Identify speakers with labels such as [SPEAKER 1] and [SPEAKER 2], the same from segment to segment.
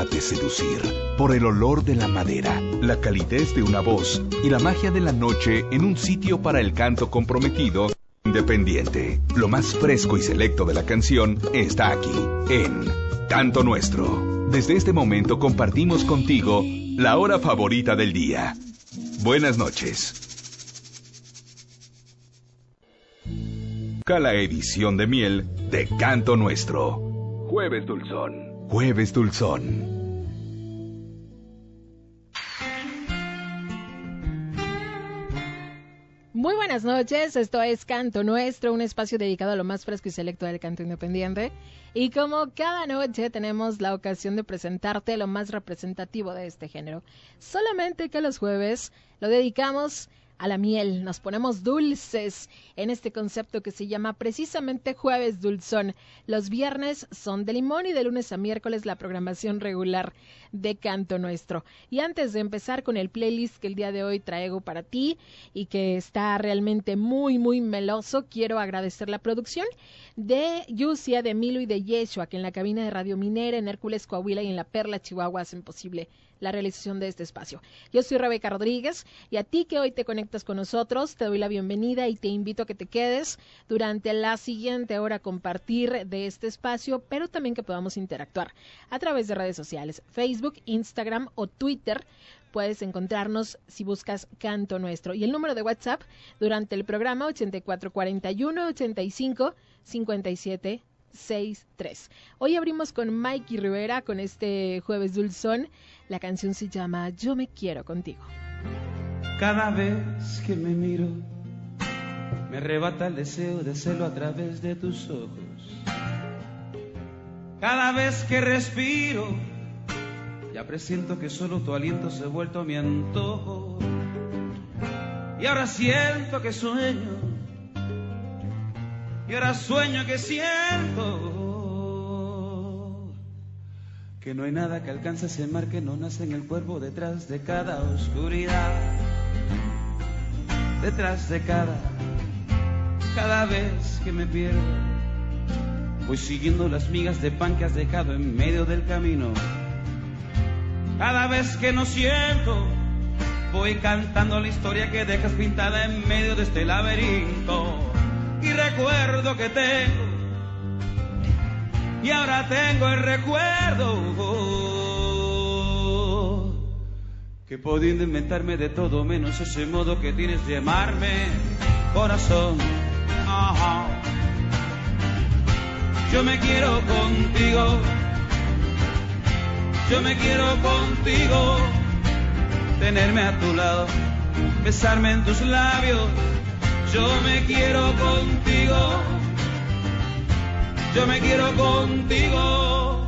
[SPEAKER 1] Déjate seducir por el olor de la madera, la calidez de una voz y la magia de la noche en un sitio para el canto comprometido independiente. Lo más fresco y selecto de la canción está aquí, en Canto Nuestro. Desde este momento compartimos contigo la hora favorita del día. Buenas noches. Cala edición de miel de Canto Nuestro. Jueves Dulzón. Jueves Dulzón.
[SPEAKER 2] Muy buenas noches, esto es Canto Nuestro, un espacio dedicado a lo más fresco y selecto del canto independiente. Y como cada noche tenemos la ocasión de presentarte lo más representativo de este género. Solamente que los jueves lo dedicamos a la miel, nos ponemos dulces en este concepto que se llama precisamente jueves dulzón. Los viernes son de limón y de lunes a miércoles la programación regular de Canto Nuestro. Y antes de empezar con el playlist que el día de hoy traigo para ti y que está realmente muy muy meloso, quiero agradecer la producción de Yusia, de Milo y de Yeshua, que en la cabina de Radio Minera, en Hércules Coahuila y en La Perla Chihuahua hacen posible la realización de este espacio. Yo soy Rebeca Rodríguez y a ti que hoy te conectas con nosotros, te doy la bienvenida y te invito a que te quedes durante la siguiente hora a compartir de este espacio, pero también que podamos interactuar a través de redes sociales, Facebook, Instagram o Twitter puedes encontrarnos si buscas Canto Nuestro. Y el número de WhatsApp durante el programa 8441 85 57 63. Hoy abrimos con Mikey Rivera con este jueves dulzón. La canción se llama Yo me quiero contigo.
[SPEAKER 3] Cada vez que me miro, me arrebata el deseo de hacerlo a través de tus ojos. Cada vez que respiro, ya presiento que solo tu aliento se ha vuelto mi antojo. Y ahora siento que sueño, y ahora sueño que siento que no hay nada que alcance ese mar que no nace en el cuerpo detrás de cada oscuridad, detrás de cada, cada vez que me pierdo, voy siguiendo las migas de pan que has dejado en medio del camino. Cada vez que no siento, voy cantando la historia que dejas pintada en medio de este laberinto. Y recuerdo que tengo y ahora tengo el recuerdo que pudiendo inventarme de todo menos ese modo que tienes de llamarme corazón. Yo me quiero contigo, yo me quiero contigo, tenerme a tu lado, besarme en tus labios, yo me quiero contigo yo me quiero contigo.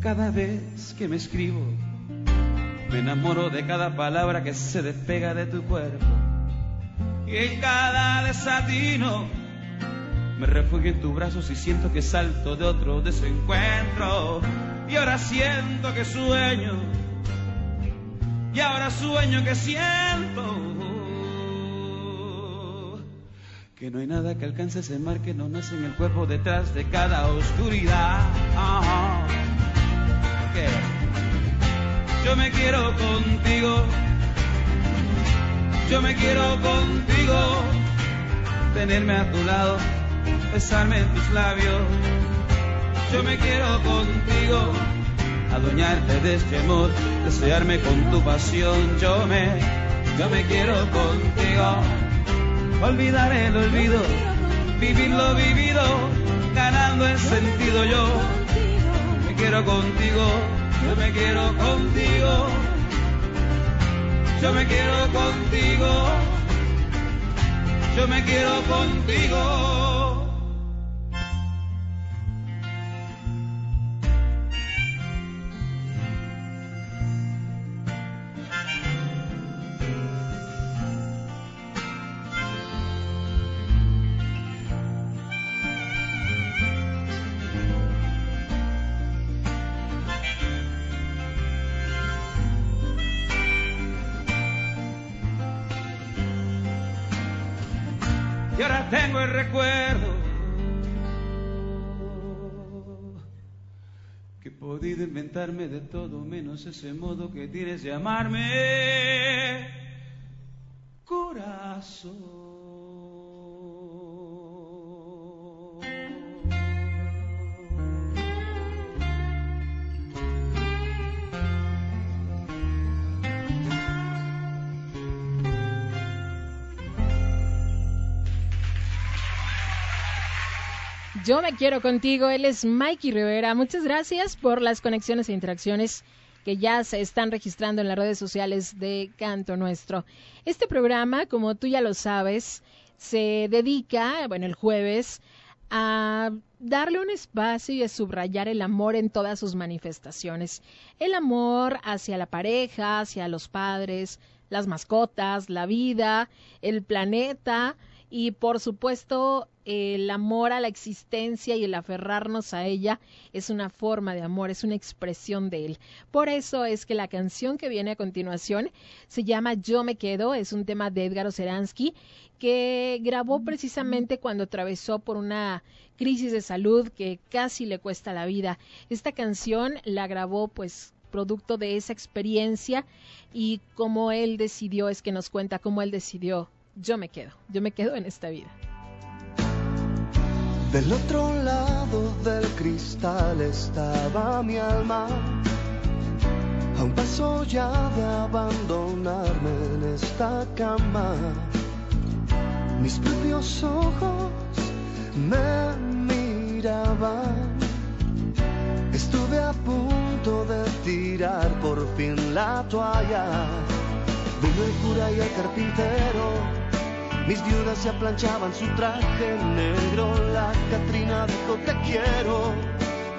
[SPEAKER 3] Cada vez que me escribo, me enamoro de cada palabra que se despega de tu cuerpo. Y en cada desatino, me refugio en tus brazos y siento que salto de otro desencuentro. Y ahora siento que sueño, y ahora sueño que siento que no hay nada que alcance ese mar que no nace en el cuerpo detrás de cada oscuridad. Yo me quiero contigo, yo me quiero contigo, tenerme a tu lado, besarme en tus labios. Yo me quiero contigo, adueñarte de este amor, desearme con tu pasión. Yo me, yo me quiero contigo olvidar el olvido, vivir lo vivido, ganando el sentido yo. Me quiero contigo, yo me quiero contigo, yo me quiero contigo, yo me quiero contigo.
[SPEAKER 4] Inventarme de todo menos ese modo que tienes de amarme, corazón.
[SPEAKER 2] Yo me quiero contigo. Él es Mikey Rivera. Muchas gracias por las conexiones e interacciones que ya se están registrando en las redes sociales de Canto Nuestro. Este programa, como tú ya lo sabes, se dedica, bueno, el jueves, a darle un espacio y a subrayar el amor en todas sus manifestaciones. El amor hacia la pareja, hacia los padres, las mascotas, la vida, el planeta y por supuesto el amor a la existencia y el aferrarnos a ella es una forma de amor, es una expresión de él. Por eso es que la canción que viene a continuación se llama Yo me quedo, es un tema de Edgar Oceransky que grabó precisamente cuando atravesó por una crisis de salud que casi le cuesta la vida. Esta canción la grabó pues producto de esa experiencia y como él decidió, es que nos cuenta cómo él decidió, yo me quedo, yo me quedo en esta vida.
[SPEAKER 5] Del otro lado del cristal estaba mi alma, a un paso ya de abandonarme en esta cama. Mis propios ojos me miraban, estuve a punto de tirar por fin la toalla. Vino el cura y el carpintero mis viudas ya planchaban su traje negro. La Catrina dijo te quiero,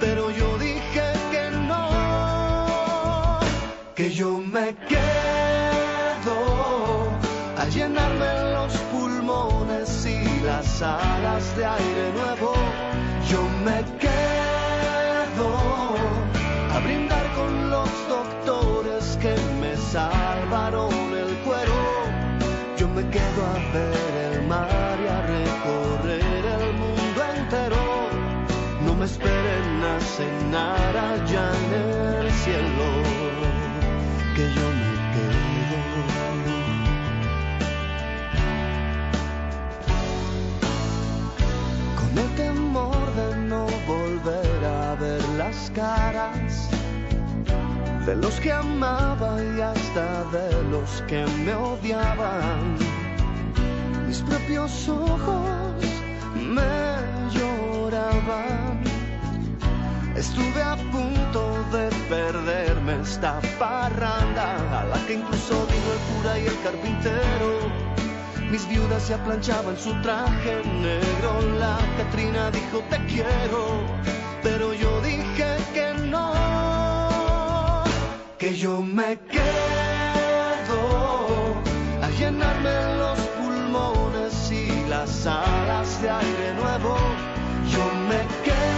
[SPEAKER 5] pero yo dije que no, que yo me quedo a llenarme los pulmones y las alas de aire nuevo. Yo me quedo cenar allá en el cielo, que yo me quedo. Con el temor de no volver a ver las caras de los que amaba y hasta de los que me odiaban. Mis propios ojos me lloraban. Estuve a punto de perderme esta parranda a la que incluso vino el cura y el carpintero. Mis viudas ya planchaban su traje negro. La Catrina dijo te quiero, pero yo dije que no que yo me quedo a llenarme los pulmones y las alas de aire nuevo. Yo me quedo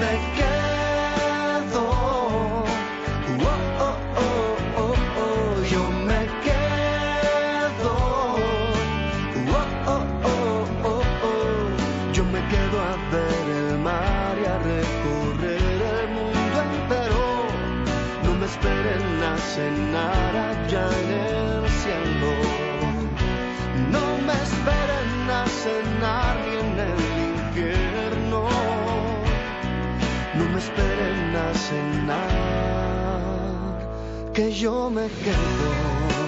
[SPEAKER 5] yo que yo me quedo.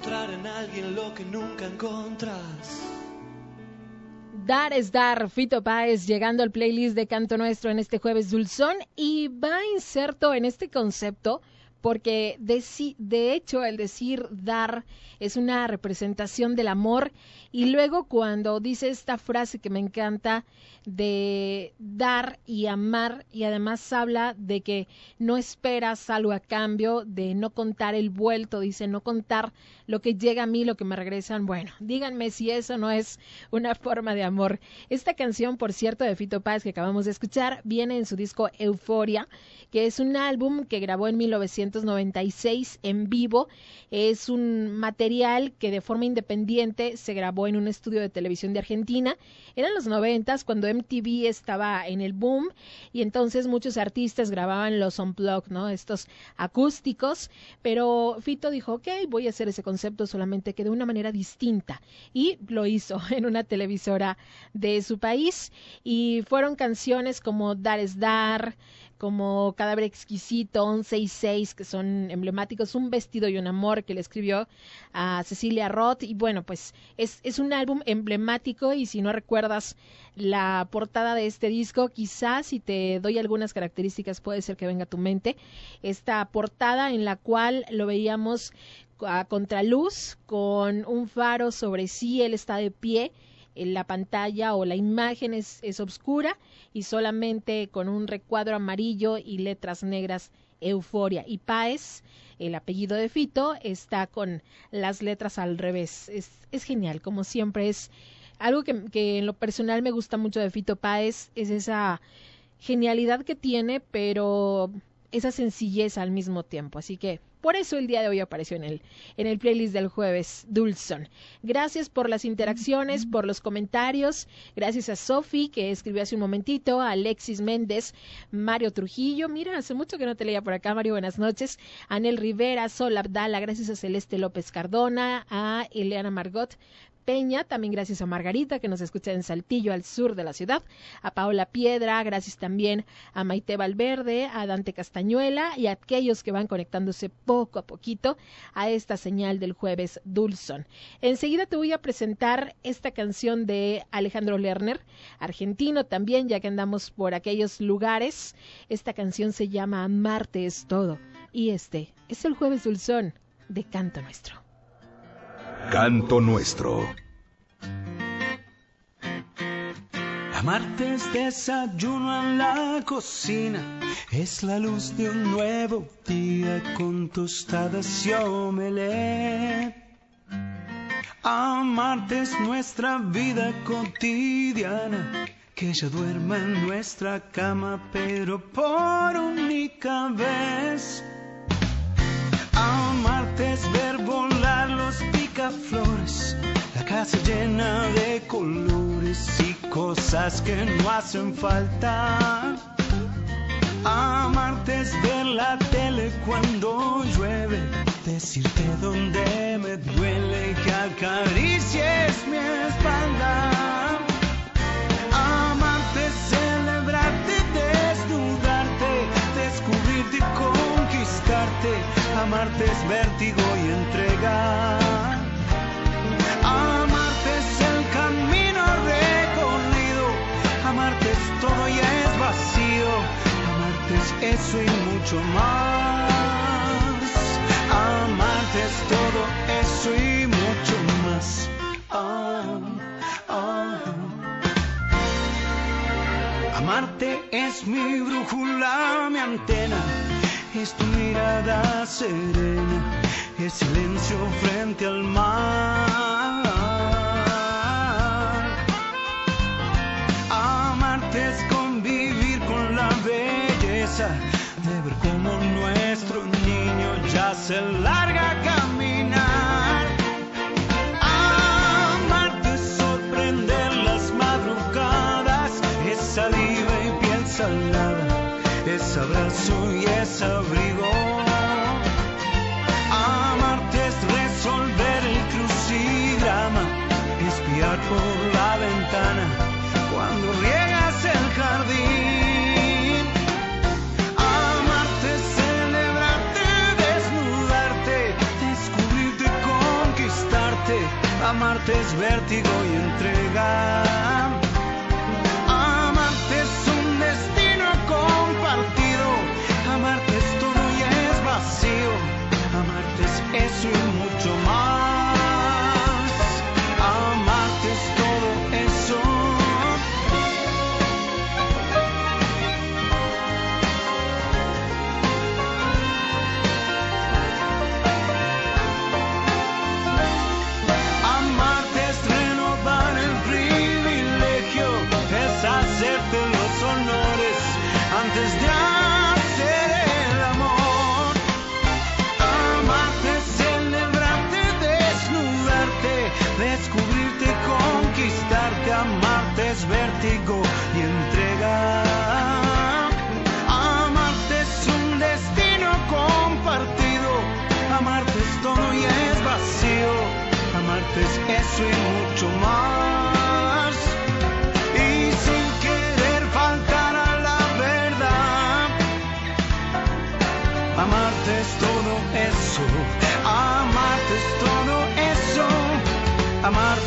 [SPEAKER 6] encontrar en alguien lo que nunca.
[SPEAKER 2] Dar es dar, Fito Páez llegando al playlist de Canto Nuestro en este jueves dulzón y va inserto en este concepto porque de, de hecho el decir dar es una representación del amor y luego cuando dice esta frase que me encanta de dar y amar y además habla de que no esperas algo a cambio, de no contar el vuelto, dice no contar lo que llega a mí, lo que me regresan, bueno, díganme si eso no es una forma de amor. Esta canción, por cierto, de Fito Páez que acabamos de escuchar, viene en su disco Euforia, que es un álbum que grabó en 1996 en vivo. Es un material que de forma independiente se grabó en un estudio de televisión de Argentina. Eran los noventas cuando MTV estaba en el boom y entonces muchos artistas grababan los unplugged, ¿no? Estos acústicos, pero Fito dijo, ok, voy a hacer ese concepto solamente que de una manera distinta y lo hizo en una televisora de su país y fueron canciones como Dar es Dar, como Cadáver Exquisito, 11 y 6, que son emblemáticos, Un vestido y un amor, que le escribió a Cecilia Roth. Y bueno, pues es, es un álbum emblemático y si no recuerdas la portada de este disco, quizás si te doy algunas características puede ser que venga a tu mente. Esta portada en la cual lo veíamos a contraluz, con un faro sobre sí, él está de pie la pantalla o la imagen es, es oscura y solamente con un recuadro amarillo y letras negras Euforia. Y Páez, el apellido de Fito, está con las letras al revés. Es, es genial, como siempre es algo que, que en lo personal me gusta mucho de Fito Páez, es esa genialidad que tiene, pero esa sencillez al mismo tiempo. Así que por eso el día de hoy apareció en el, en el playlist del jueves Dulson. Gracias por las interacciones, por los comentarios. Gracias a Sofi, que escribió hace un momentito, a Alexis Méndez, Mario Trujillo. Mira, hace mucho que no te leía por acá, Mario. Buenas noches. Anel Rivera, Sol Abdala, gracias a Celeste López Cardona, a Eleana Margot, Peña, también gracias a Margarita que nos escucha en Saltillo, al sur de la ciudad, a Paola Piedra, gracias también a Maite Valverde, a Dante Castañuela y a aquellos que van conectándose poco a poquito a esta señal del jueves Dulson. Enseguida te voy a presentar esta canción de Alejandro Lerner, argentino también, ya que andamos por aquellos lugares. Esta canción se llama Marte es todo y este es el jueves Dulzón de Canto Nuestro.
[SPEAKER 1] Canto Nuestro.
[SPEAKER 4] Amarte es desayuno en la cocina, es la luz de un nuevo día con tostadas y omelette. Amarte es nuestra vida cotidiana, que ella duerma en nuestra cama, pero por única vez. Amarte es ver volar la casa llena de colores y cosas que no hacen falta. Amarte es ver la tele cuando llueve, decirte dónde me duele que acaricies mi espalda. Amarte es celebrarte, desnudarte, descubrirte y conquistarte. Amarte es vértigo y entrega. Eso y mucho más. Amarte es todo eso y mucho más. Ah, ah. Amarte es mi brújula, mi antena, es tu mirada serena, es silencio frente al mar. De ver cómo nuestro niño ya se larga a caminar. Amarte sorprender las madrugadas, es saliva y piel salada, es abrazo y es abrigo. Amarte es resolver el crucigrama, espiar por es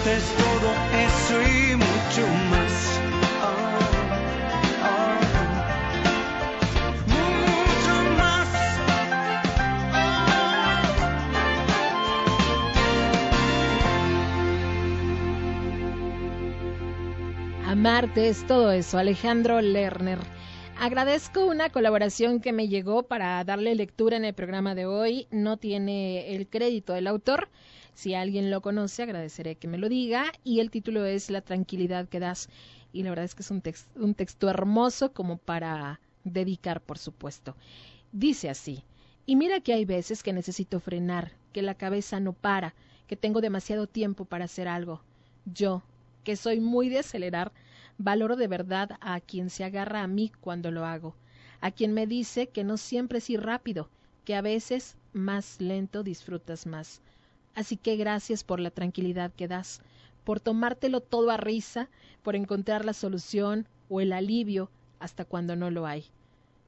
[SPEAKER 4] Es todo eso y mucho más. Ah, ah. Mucho más.
[SPEAKER 2] Amarte es todo eso, Alejandro Lerner. Agradezco una colaboración que me llegó para darle lectura en el programa de hoy. No tiene el crédito del autor. Si alguien lo conoce, agradeceré que me lo diga. Y el título es La tranquilidad que das. Y la verdad es que es un, un texto hermoso como para dedicar, por supuesto. Dice así. Y mira que hay veces que necesito frenar, que la cabeza no para, que tengo demasiado tiempo para hacer algo. Yo, que soy muy de acelerar, valoro de verdad a quien se agarra a mí cuando lo hago, a quien me dice que no siempre es ir rápido, que a veces más lento disfrutas más. Así que gracias por la tranquilidad que das, por tomártelo todo a risa, por encontrar la solución o el alivio hasta cuando no lo hay.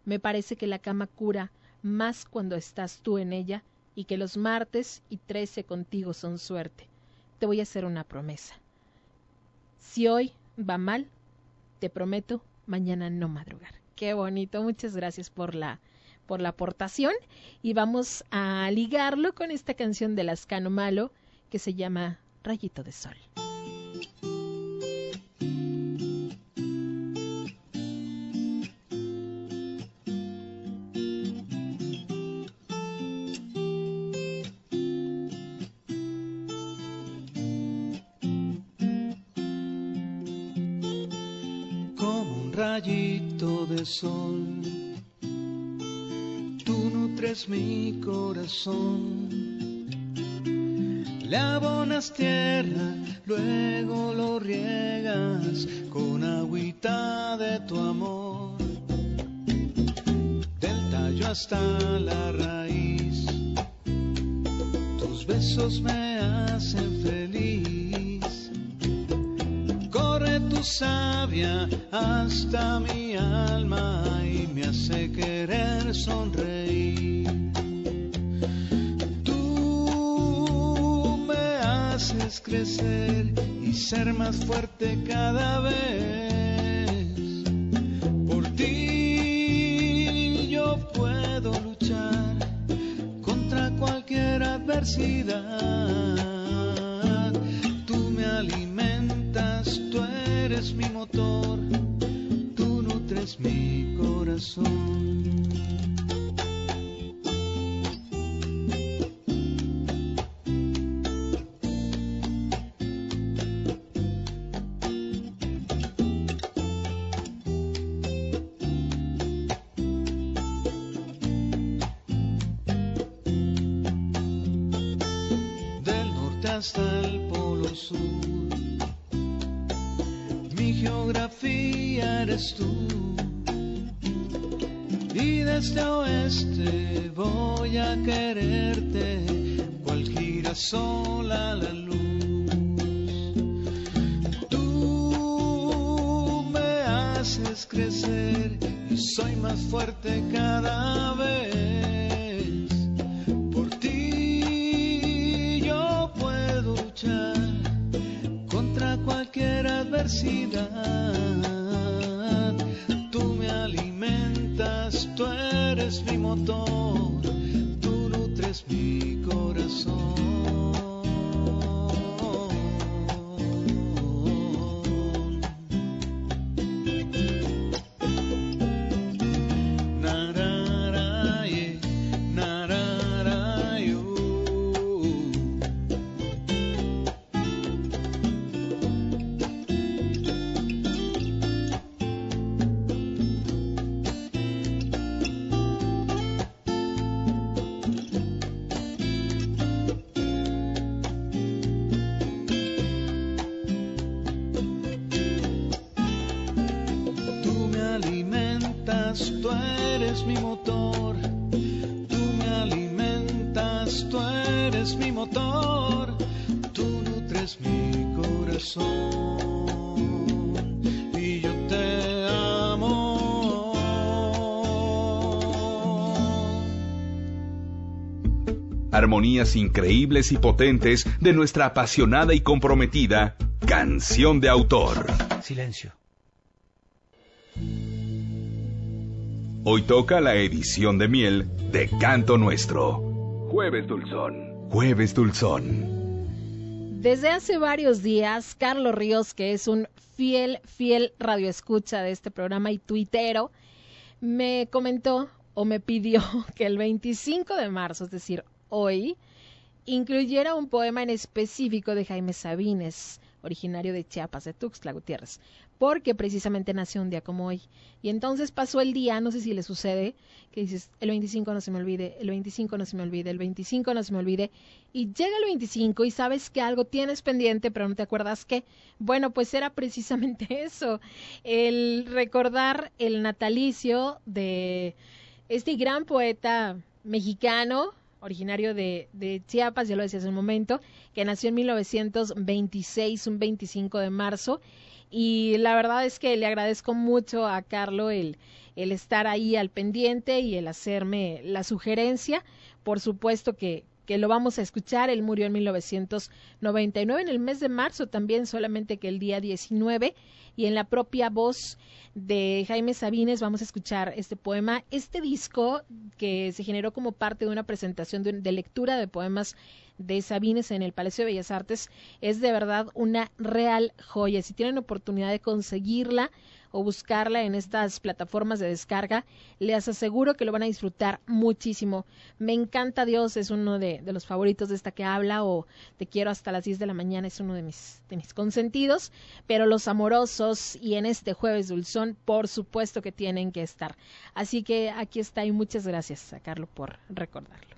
[SPEAKER 2] Me parece que la cama cura más cuando estás tú en ella y que los martes y trece contigo son suerte. Te voy a hacer una promesa. Si hoy va mal, te prometo mañana no madrugar. Qué bonito, muchas gracias por la por la aportación y vamos a ligarlo con esta canción de Lascano Malo que se llama Rayito de Sol.
[SPEAKER 4] sol. Nutres mi corazón. Le abonas tierra, luego lo riegas con agüita de tu amor. Del tallo hasta la raíz, tus besos me hacen feliz. Corre tu savia hasta mi alma y me hace querer sonreír. Más fuerte cada eres tú este oeste voy a quererte, cual girasol a la luz. Tú me haces crecer y soy más fuerte cada vez. Por ti yo puedo luchar contra cualquier adversidad. Mi motor, tú nutres mi
[SPEAKER 1] armonías increíbles y potentes de nuestra apasionada y comprometida canción de autor.
[SPEAKER 7] Silencio.
[SPEAKER 1] Hoy toca la edición de miel de Canto Nuestro. Jueves Dulzón. Jueves Dulzón.
[SPEAKER 2] Desde hace varios días, Carlos Ríos, que es un fiel, fiel radioescucha de este programa y tuitero, me comentó o me pidió que el 25 de marzo, es decir, hoy incluyera un poema en específico de Jaime Sabines, originario de Chiapas, de Tuxtla Gutiérrez, porque precisamente nació un día como hoy. Y entonces pasó el día, no sé si le sucede, que dices, el 25 no se me olvide, el 25 no se me olvide, el 25 no se me olvide, y llega el 25 y sabes que algo tienes pendiente, pero no te acuerdas qué. Bueno, pues era precisamente eso, el recordar el natalicio de este gran poeta mexicano, originario de, de, Chiapas, ya lo decía hace un momento, que nació en 1926, un 25 de marzo. Y la verdad es que le agradezco mucho a Carlo el, el estar ahí al pendiente y el hacerme la sugerencia. Por supuesto que, que lo vamos a escuchar. Él murió en 1999, en el mes de marzo también, solamente que el día 19. Y en la propia voz de Jaime Sabines vamos a escuchar este poema. Este disco que se generó como parte de una presentación de, de lectura de poemas de Sabines en el Palacio de Bellas Artes es de verdad una real joya. Si tienen oportunidad de conseguirla, o buscarla en estas plataformas de descarga, les aseguro que lo van a disfrutar muchísimo. Me encanta Dios, es uno de, los favoritos de esta que habla, o Te quiero hasta las 10 de la mañana, es uno de mis, de mis consentidos, pero los amorosos y en este jueves dulzón, por supuesto que tienen que estar. Así que aquí está y muchas gracias a Carlos por recordarlo.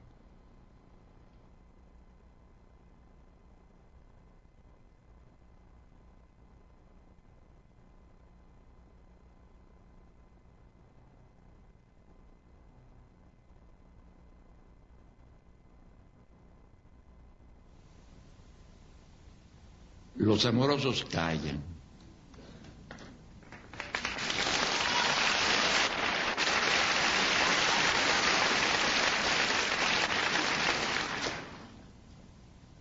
[SPEAKER 8] Los amorosos callan.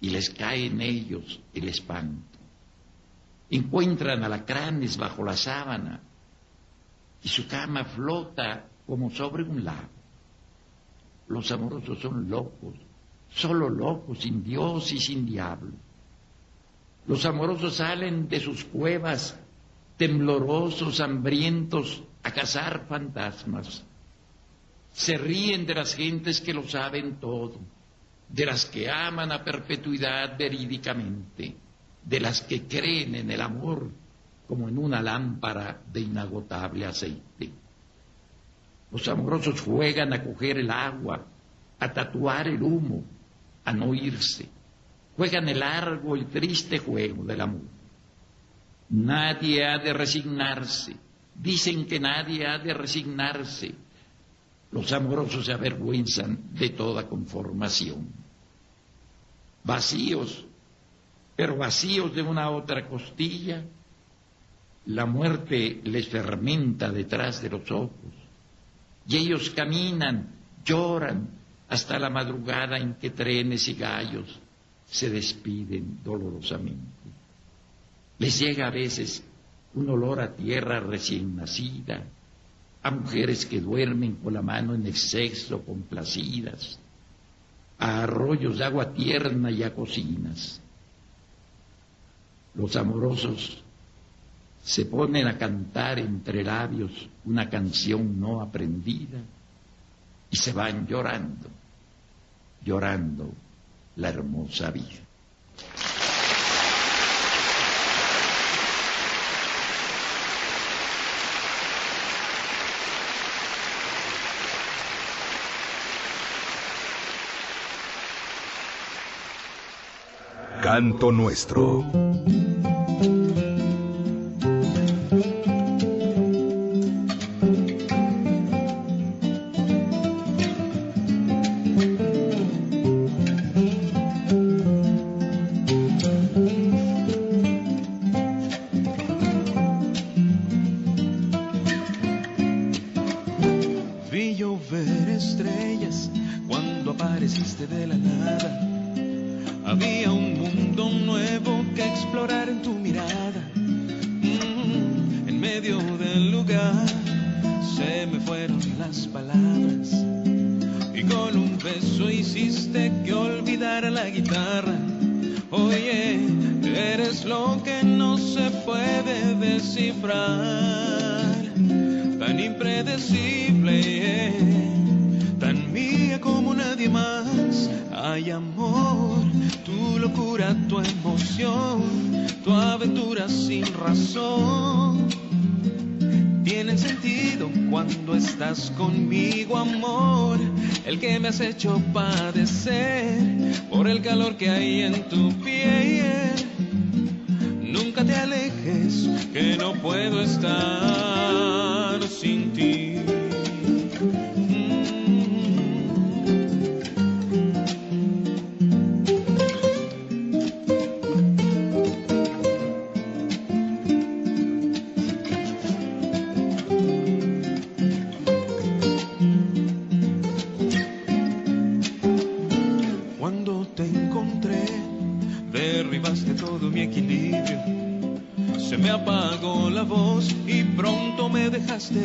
[SPEAKER 8] y les cae en ellos el espanto. Encuentran alacranes bajo la sábana y su cama flota como sobre un lago. Los amorosos son locos solo locos, sin Dios y sin diablo. Los amorosos salen de sus cuevas, temblorosos, hambrientos, a cazar fantasmas. Se ríen de las gentes que lo saben todo, de las que aman a perpetuidad verídicamente, de las que creen en el amor como en una lámpara de inagotable aceite. Los amorosos juegan a coger el agua, a tatuar el humo, a no irse. Juegan el largo y triste juego del amor. Nadie ha de resignarse. Dicen que nadie ha de resignarse. Los amorosos se avergüenzan de toda conformación. Vacíos, pero vacíos de una otra costilla, la muerte les fermenta detrás de los ojos. Y ellos caminan, lloran, hasta la madrugada en que trenes y gallos se despiden dolorosamente. Les llega a veces un olor a tierra recién nacida, a mujeres que duermen con la mano en exceso complacidas, a arroyos de agua tierna y a cocinas. Los amorosos se ponen a cantar entre labios una canción no aprendida y se van llorando llorando la hermosa vida.
[SPEAKER 1] Canto Nuestro.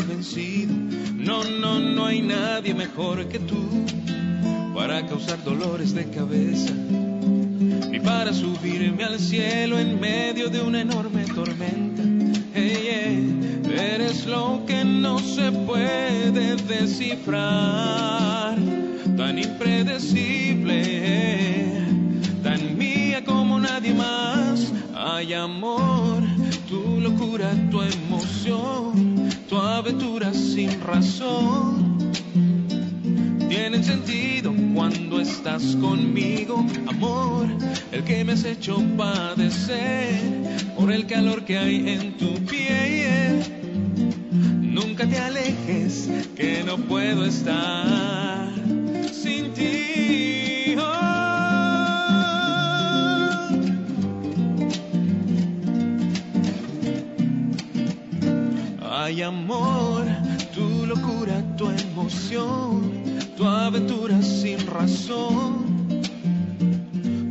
[SPEAKER 3] Vencido. No, no, no hay nadie mejor que tú para causar dolores de cabeza ni para subirme al cielo en medio de una enorme tormenta. eres lo que no se puede descifrar, tan impredecible, tan mía como nadie más. Hay amor, tu emoción tu aventura sin razón. Tienen sentido cuando estás conmigo, amor, el que me has hecho padecer por el calor que hay en tu piel. Nunca te alejes, que no puedo estar Hay amor, tu locura, tu emoción, tu aventura sin razón.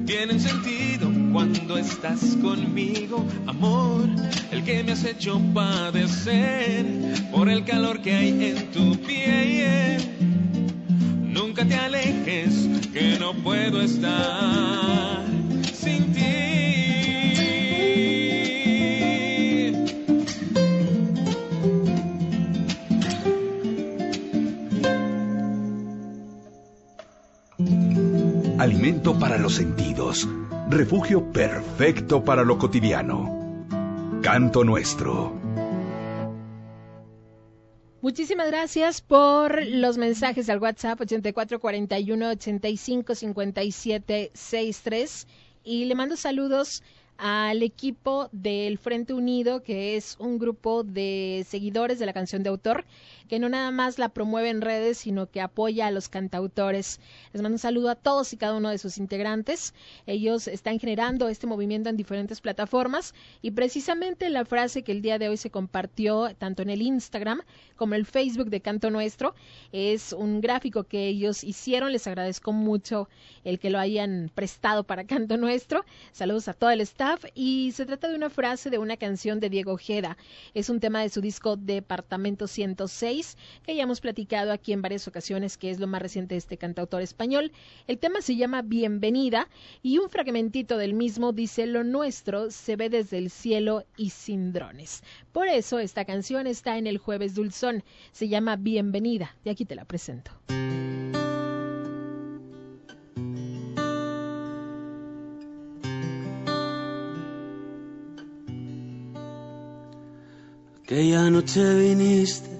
[SPEAKER 3] Tienen sentido cuando estás conmigo, amor, el que me has hecho padecer por el calor que hay en tu piel. Nunca te alejes, que no puedo estar
[SPEAKER 1] alimento para los sentidos, refugio perfecto para lo cotidiano. Canto nuestro.
[SPEAKER 2] Muchísimas gracias por los mensajes al WhatsApp 8441 85 57 63 y le mando saludos al equipo del Frente Unido, que es un grupo de seguidores de la canción de autor, que no nada más la promueve en redes, sino que apoya a los cantautores. Les mando un saludo a todos y cada uno de sus integrantes. Ellos están generando este movimiento en diferentes plataformas y precisamente la frase que el día de hoy se compartió tanto en el Instagram como el Facebook de Canto Nuestro es un gráfico que ellos hicieron. Les agradezco mucho el que lo hayan prestado para Canto Nuestro. Saludos a todo el staff y se trata de una frase de una canción de Diego Ojeda. Es un tema de su disco Departamento 106 que ya hemos platicado aquí en varias ocasiones que es lo más reciente de este cantautor español. El tema se llama Bienvenida y un fragmentito del mismo dice lo nuestro se ve desde el cielo y sin drones. Por eso esta canción está en el jueves dulzón. Se llama Bienvenida. Y aquí te la presento.
[SPEAKER 9] Aquella noche viniste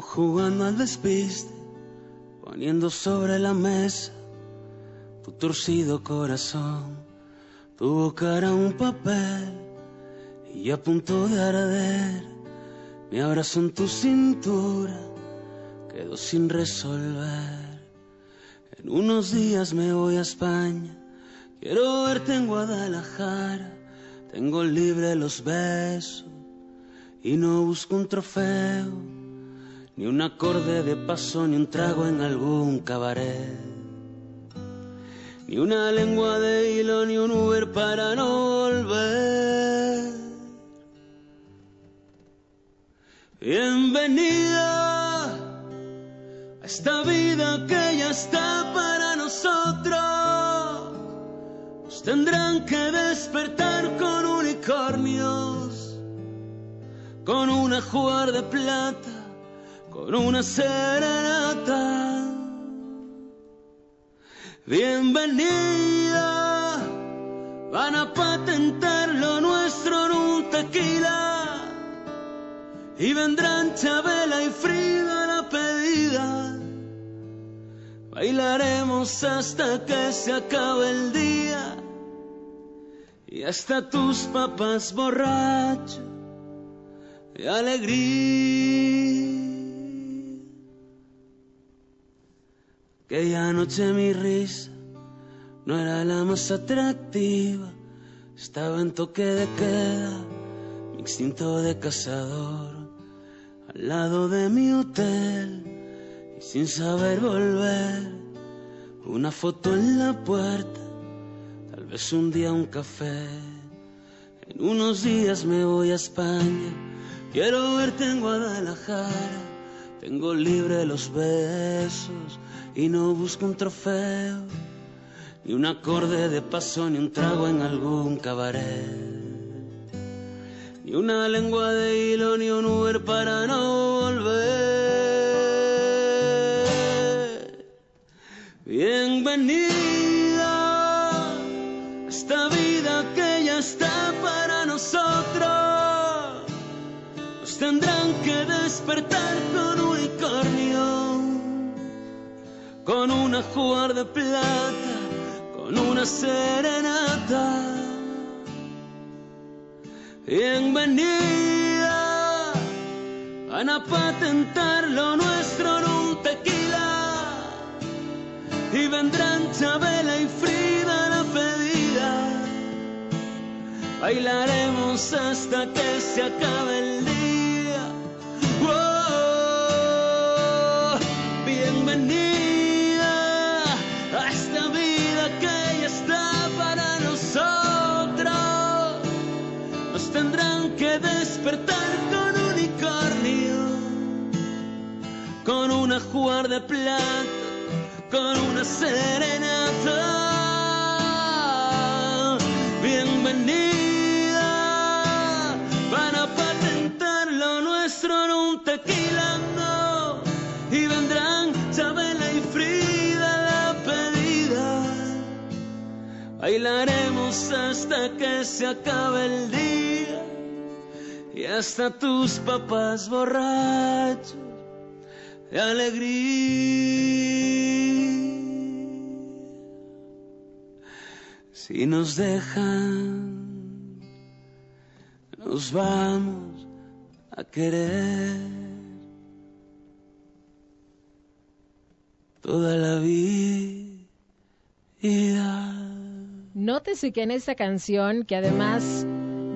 [SPEAKER 9] jugando al despiste, poniendo sobre la mesa tu torcido corazón Tu boca era un papel y a punto de arder. Me abrazo en tu cintura, quedo sin resolver. En unos días me voy a España, quiero verte en Guadalajara. Tengo libre los besos y no busco un trofeo, ni un acorde de paso, ni un trago en algún cabaret. Ni una lengua de hilo, ni un Uber para no volver. Bienvenida a esta vida que ya está para nosotros. Nos tendrán que despertar con unicornios, con una jugar de plata, con una serenata. Bienvenida, van a patentar lo nuestro en un tequila y vendrán Chabela y Frida a la pedida. Bailaremos hasta que se acabe el día y hasta tus papás borrachos de alegría. Aquella noche mi risa no era la más atractiva, estaba en toque de queda, mi instinto de cazador, al lado de mi hotel y sin saber volver, una foto en la puerta, tal vez un día un café. En unos días me voy a España, quiero verte en Guadalajara, tengo libre los besos y no busco un trofeo, ni un acorde de paso, ni un trago en algún cabaret, ni una lengua de hilo, ni un Uber para no volver. Bienvenida a esta vida que ya está para nosotros. Nos tendrán que despertar con con una jugar de plata, con una serenata. Bienvenida, van a patentar lo nuestro en un tequila y vendrán Chabela y Frida a la pedida. Bailaremos hasta que se acabe el despertar con unicornio, con una jugar de plata, con una serenata. Bienvenida, van a patentar lo nuestro en un tequila, no, y vendrán Chabela y Frida la pedida. Bailaremos hasta que se acabe el día hasta tus papás borrachos de alegría. Si nos dejan, nos vamos a querer toda la vida.
[SPEAKER 2] Nótese que en esta canción, que además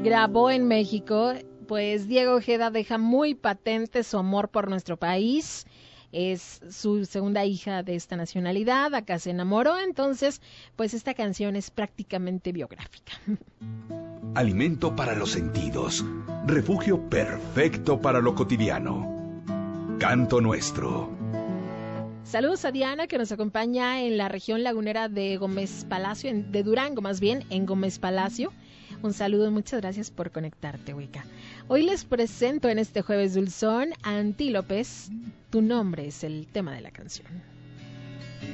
[SPEAKER 2] grabó en México, pues Diego Ojeda deja muy patente su amor por nuestro país. Es su segunda hija de esta nacionalidad, acá se enamoró, entonces pues esta canción es prácticamente biográfica.
[SPEAKER 1] Alimento para los sentidos. Refugio perfecto para lo cotidiano. Canto nuestro.
[SPEAKER 2] Saludos a Diana que nos acompaña en la región lagunera de Gómez Palacio, de Durango más bien, en Gómez Palacio. Un saludo, muchas gracias por conectarte, Wicca. Hoy les presento en este jueves dulzón a Antílopes. Tu nombre es el tema de la canción.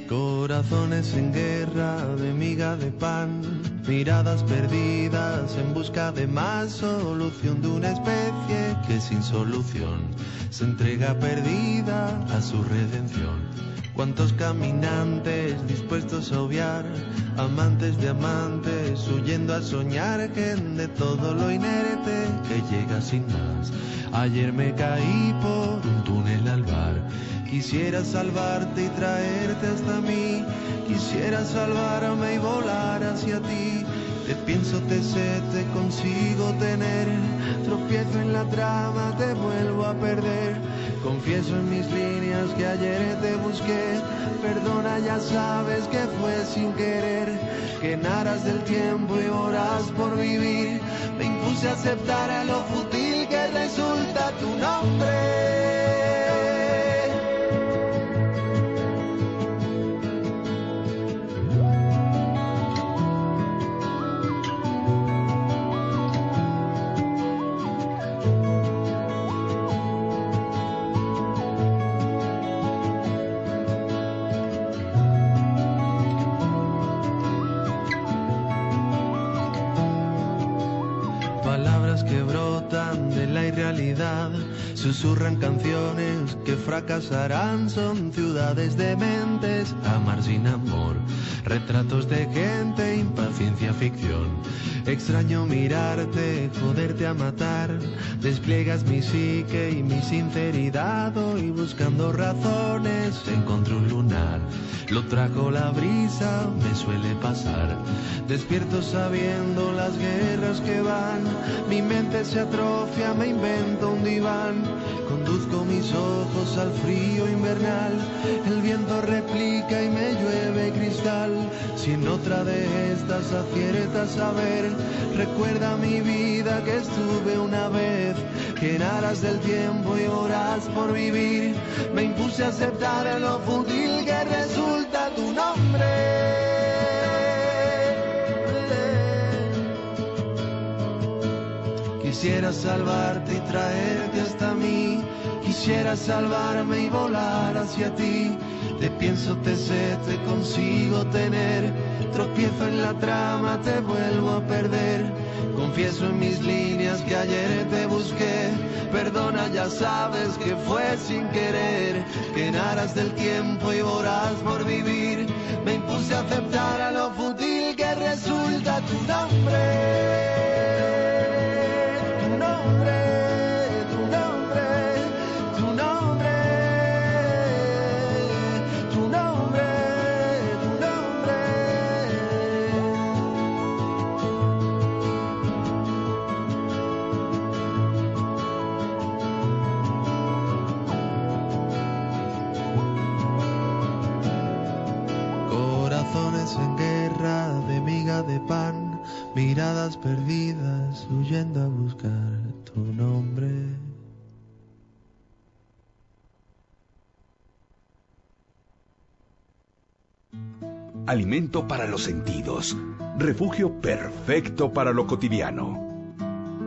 [SPEAKER 10] Corazones en guerra de miga de pan, miradas perdidas en busca de más solución de una especie que sin solución se entrega perdida a su redención.
[SPEAKER 5] Cuántos caminantes dispuestos a obviar, amantes de amantes, huyendo a soñar que de todo lo inerte que llega sin más. Ayer me caí por un túnel al bar. Quisiera salvarte y traerte hasta mí. Quisiera salvarme y volar hacia ti. Te pienso, te sé, te consigo tener. Tropiezo en la trama, te vuelvo a perder. Confieso en mis líneas que ayer te busqué. Perdona, ya sabes que fue sin querer. Que naras del tiempo y horas por vivir. Me impuse a aceptar a lo fútil que resulta tu nombre. Susurran canciones que fracasarán, son ciudades dementes, amar sin amor, retratos de gente, impaciencia, ficción. Extraño mirarte, joderte a matar, despliegas mi psique y mi sinceridad, y buscando razones encontré un lunar. Lo trajo la brisa, me suele pasar. Despierto sabiendo las guerras que van, mi mente se atrofia, me invento un diván Conduzco mis ojos al frío invernal, el viento replica y me llueve cristal. Si en otra de estas aciertas a ver, recuerda mi vida que estuve una vez, que en aras del tiempo y horas por vivir, me impuse a aceptar lo fútil que resulta tu nombre. Quisiera salvarte y traerte hasta mí. Quisiera salvarme y volar hacia ti. Te pienso, te sé, te consigo tener. Tropiezo en la trama, te vuelvo a perder. Confieso en mis líneas que ayer te busqué. Perdona, ya sabes que fue sin querer. Que en aras del tiempo y voraz por vivir. Me impuse a aceptar a lo fútil que resulta tu nombre.
[SPEAKER 1] Alimento para los sentidos, refugio perfecto para lo cotidiano.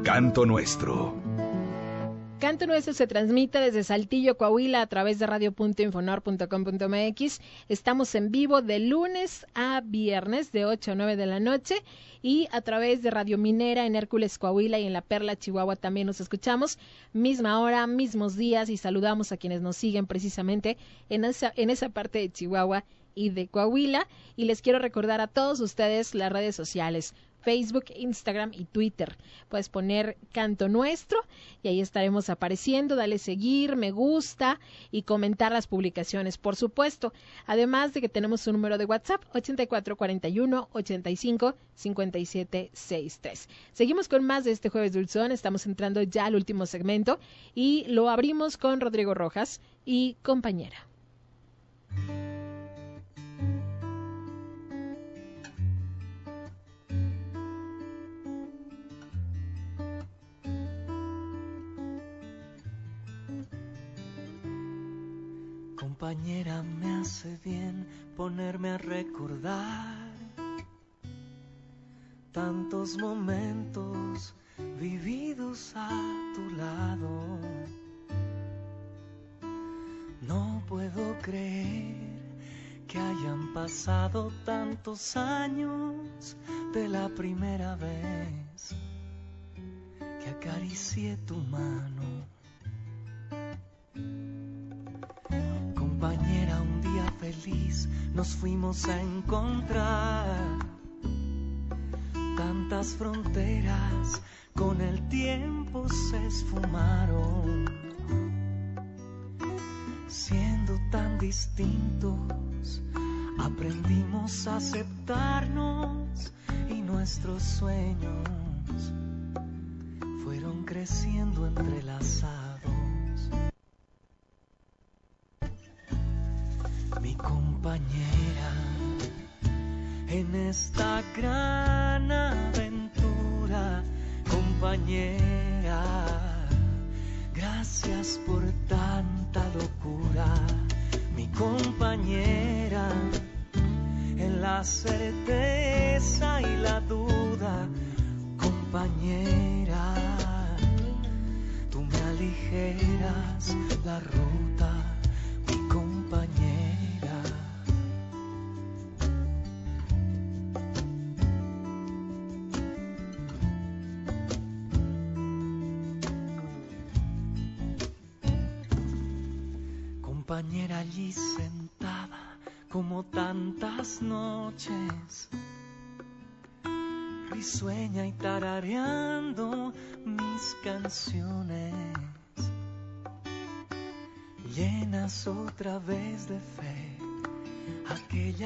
[SPEAKER 1] Canto nuestro.
[SPEAKER 2] Canto Nuestro se transmite desde Saltillo, Coahuila, a través de radio.infonor.com.mx. Estamos en vivo de lunes a viernes, de 8 a 9 de la noche, y a través de Radio Minera en Hércules, Coahuila, y en La Perla, Chihuahua también nos escuchamos. Misma hora, mismos días, y saludamos a quienes nos siguen precisamente en esa, en esa parte de Chihuahua y de Coahuila. Y les quiero recordar a todos ustedes las redes sociales. Facebook, Instagram y Twitter. Puedes poner Canto Nuestro y ahí estaremos apareciendo. Dale seguir, me gusta y comentar las publicaciones, por supuesto. Además de que tenemos un número de WhatsApp 8441 85 57 63. Seguimos con más de este jueves dulzón. Estamos entrando ya al último segmento y lo abrimos con Rodrigo Rojas y compañera.
[SPEAKER 6] Compañera, me hace bien ponerme a recordar tantos momentos vividos a tu lado. No puedo creer que hayan pasado tantos años de la primera vez que acaricié tu mano nos fuimos a encontrar. Tantas fronteras con el tiempo se esfumaron. Siendo tan distintos, aprendimos a aceptarnos y nuestros sueños fueron creciendo entrelazados. Compañera en esta gran aventura, compañera, gracias por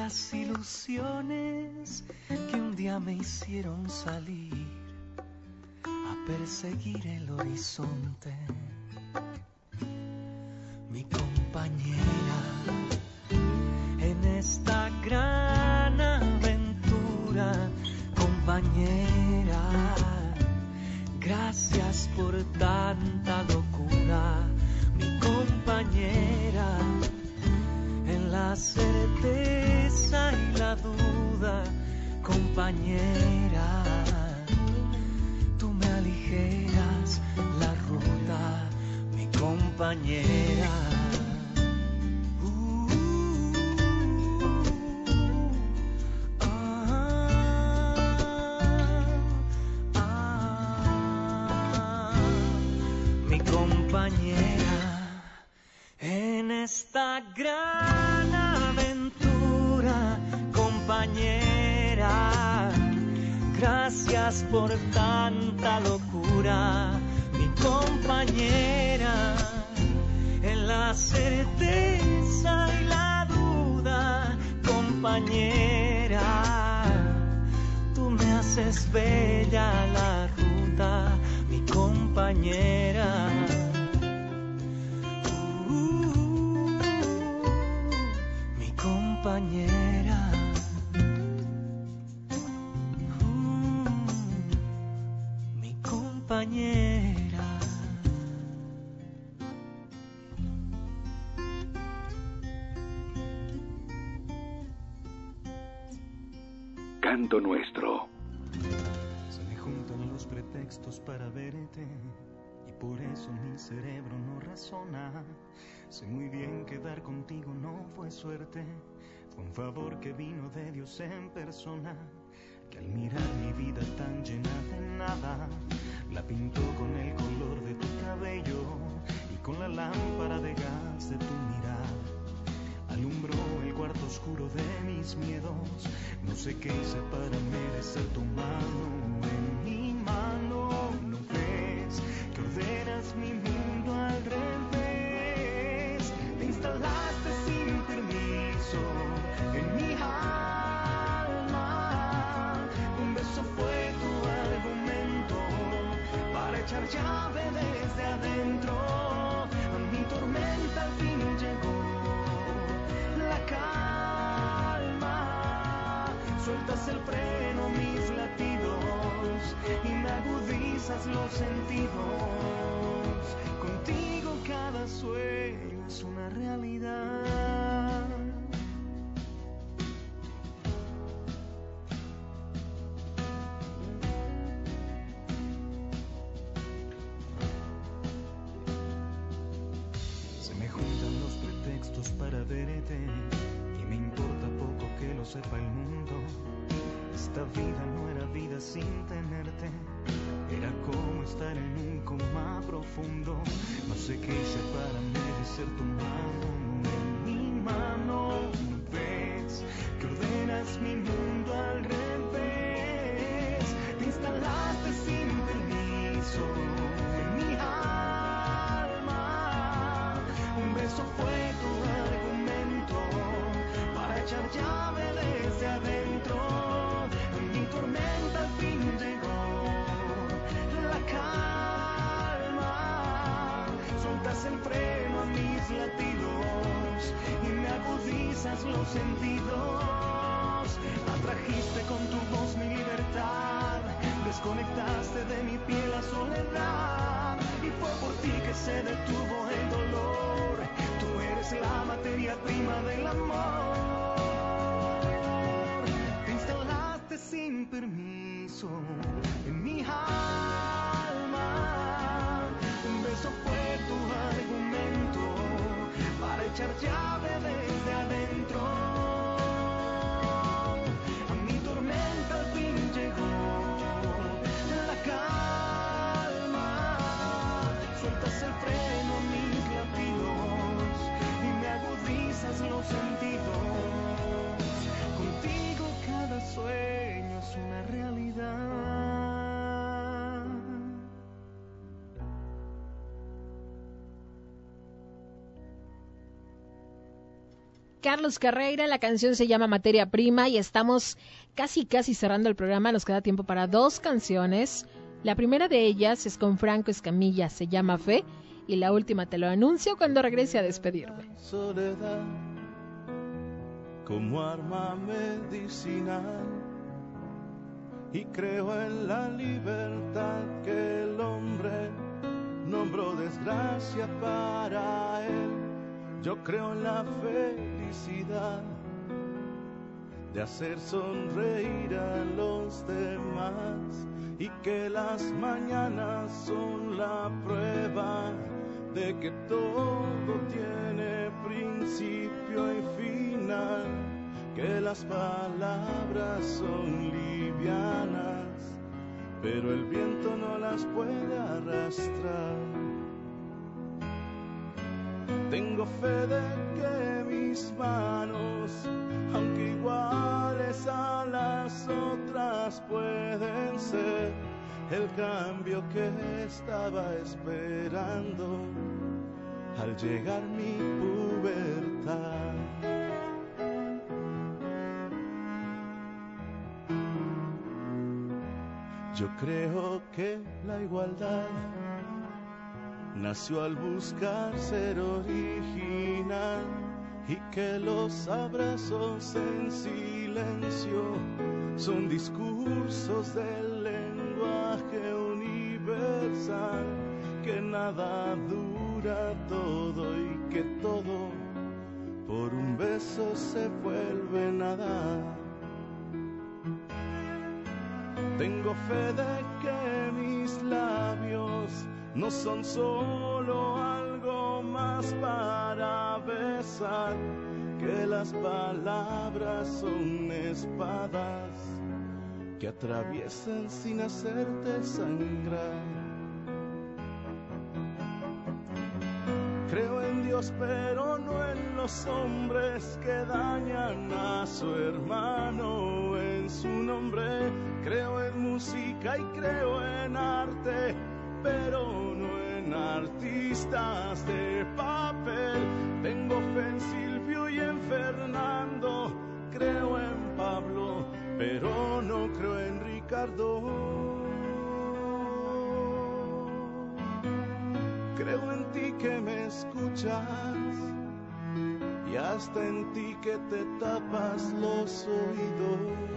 [SPEAKER 6] aquellas ilusiones que un día me hicieron salir a perseguir el horizonte. Mi compañera en esta gran aventura, compañera. Gracias por tanta locura, mi compañera. En la certeza compañera. Tú me aligeras la ruta, mi compañera. mi compañera en esta gran Gracias por tanta locura, mi compañera. En la certeza y la duda, compañera. Tú me haces bella la ruta, mi compañera. Uh, mi compañera. Compañera.
[SPEAKER 1] Canto nuestro.
[SPEAKER 11] Se me juntan los pretextos para verte y por eso mi cerebro no razona. Sé muy bien que dar contigo no fue suerte, fue un favor que vino de Dios en persona, que al mirar mi vida tan llena de nada, la pintó con el color de tu cabello y con la lámpara de gas de tu mirada. Alumbró el cuarto oscuro de mis miedos. No sé qué hice para merecer tu mano en mi mano. Sentidos. Contigo cada sueño es una realidad. Se me juntan los pretextos para verte y me importa poco que lo sepa el mundo. Esta vida no era vida sin tenerte, era como estar en un coma profundo. No sé qué hice para merecer tu mano, en mi mano. No ves que ordenas mi mundo al revés. Te instalaste sin permiso en mi alma. Un beso fue tu argumento para echar llave desde adentro. Latidos y me agudizas los sentidos. Atrajiste con tu voz mi libertad, desconectaste de mi piel la soledad y fue por ti que se detuvo el dolor. Tú eres la materia prima del amor. Te instalaste sin permiso en mi alma. Un beso fue tu argumento para echar llave desde adentro.
[SPEAKER 2] Carlos Carreira, la canción se llama Materia Prima y estamos casi casi cerrando el programa, nos queda tiempo para dos canciones. La primera de ellas es con Franco Escamilla, se llama Fe, y la última te lo anuncio cuando regrese a despedirme.
[SPEAKER 10] soledad como arma medicinal y creo en la libertad que el hombre nombró desgracia para él. Yo creo en la de hacer sonreír a los demás y que las mañanas son la prueba de que todo tiene principio y final, que las palabras son livianas, pero el viento no las puede arrastrar. Tengo fe de que mis manos, aunque iguales a las otras, pueden ser el cambio que estaba esperando al llegar mi pubertad. Yo creo que la igualdad nació al buscar ser original y que los abrazos en silencio son discursos del lenguaje universal, que nada dura todo y que todo por un beso se vuelve nada. Tengo fe de que mis labios no son solo más para besar, que las palabras son espadas que atraviesan sin hacerte sangrar. Creo en Dios, pero no en los hombres que dañan a su hermano en su nombre. Creo en música y creo en arte, pero no en artistas de papel. Tengo fe en Silvio y en Fernando, creo en Pablo, pero no creo en Ricardo. Creo en ti que me escuchas y hasta en ti que te tapas los oídos.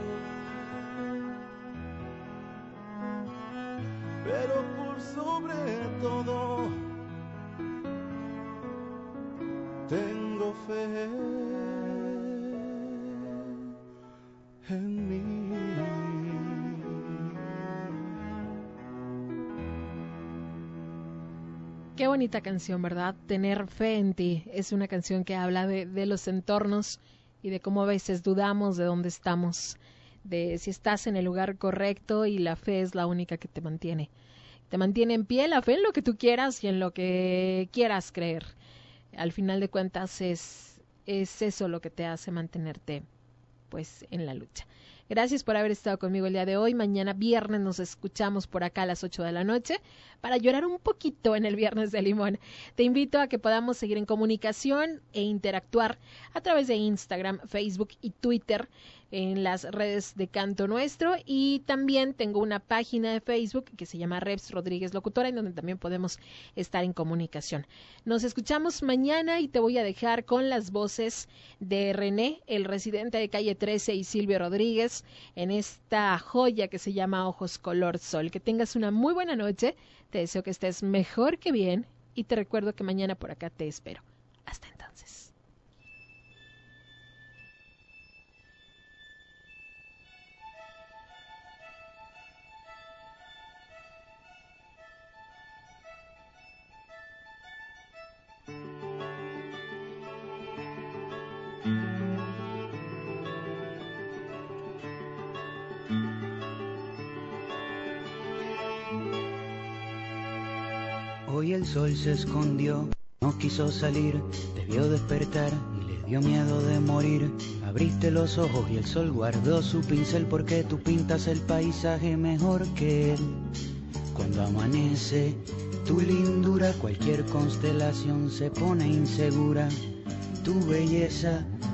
[SPEAKER 2] Bonita canción, ¿verdad? Tener fe en ti. Es una canción que habla de, los entornos y de cómo a veces dudamos de dónde estamos, de si estás en el lugar correcto y la fe es la única que te mantiene. Te mantiene en pie la fe en lo que tú quieras y en lo que quieras creer. Al final de cuentas es, es eso lo que te hace mantenerte pues en la lucha. Gracias por haber estado conmigo el día de hoy. Mañana viernes nos escuchamos por acá a las 8 de la noche para llorar un poquito en el viernes de limón. Te invito a que podamos seguir en comunicación e interactuar a través de Instagram, Facebook y Twitter en las redes de Canto Nuestro y también tengo una página de Facebook que se llama Reps Rodríguez Locutora en donde también podemos estar en comunicación. Nos escuchamos mañana y te voy a dejar con las voces de René, el residente de calle 13 y Silvio Rodríguez en esta joya que se llama Ojos Color Sol. Que tengas una muy buena noche, te deseo que estés mejor que bien y te recuerdo que mañana por acá te espero. Hasta entonces.
[SPEAKER 7] El sol se escondió, no quiso salir, debió despertar y le dio miedo de morir. Abriste los ojos y el sol guardó su pincel porque tú pintas el paisaje mejor que él. Cuando amanece, tu lindura, cualquier constelación se pone insegura. Tu belleza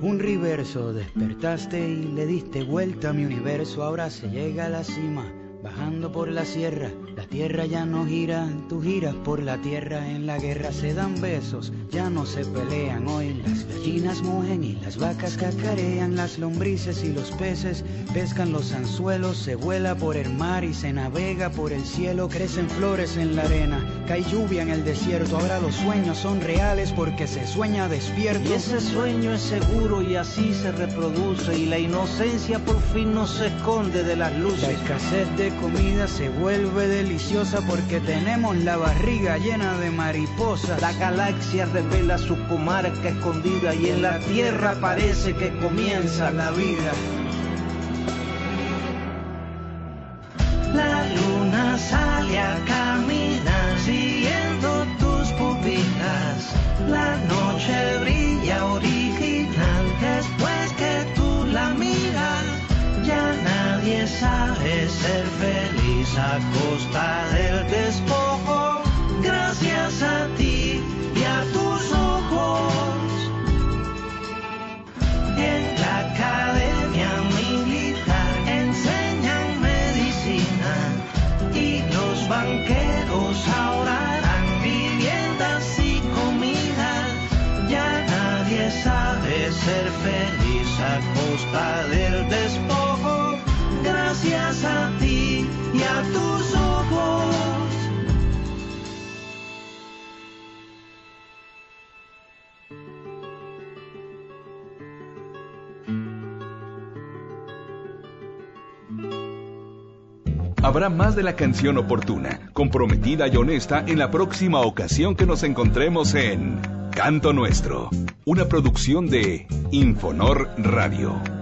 [SPEAKER 7] un reverso, despertaste y le diste vuelta a mi universo, ahora se llega a la cima, bajando por la sierra, la tierra ya no gira, tú giras por la tierra, en la guerra. Se dan besos, ya no se pelean. Hoy, las gallinas mugen y las vacas cacarean, las lombrices y los peces pescan los anzuelos, se vuela por el mar y se navega por el cielo, crecen flores en la arena, cae lluvia en el desierto, ahora los sueños son reales porque se sueña despierto.
[SPEAKER 12] Y ese sueño es seguro y así se reproduce y la inocencia por fin no se esconde de las luces.
[SPEAKER 7] La escasez de comida se vuelve deliciosa porque tenemos la barriga llena de mariposas.
[SPEAKER 12] La galaxia revela su comarca escondida y en la tierra parece que comienza la vida. La noche brilla original después que tú la miras. Ya nadie sabe ser feliz a costa del despojo. Gracias a ti y a tus ojos. En la academia militar enseñan medicina y los banqueros
[SPEAKER 1] Habrá más de la canción oportuna, comprometida y honesta en la próxima ocasión que nos encontremos en Canto Nuestro, una producción de Infonor Radio.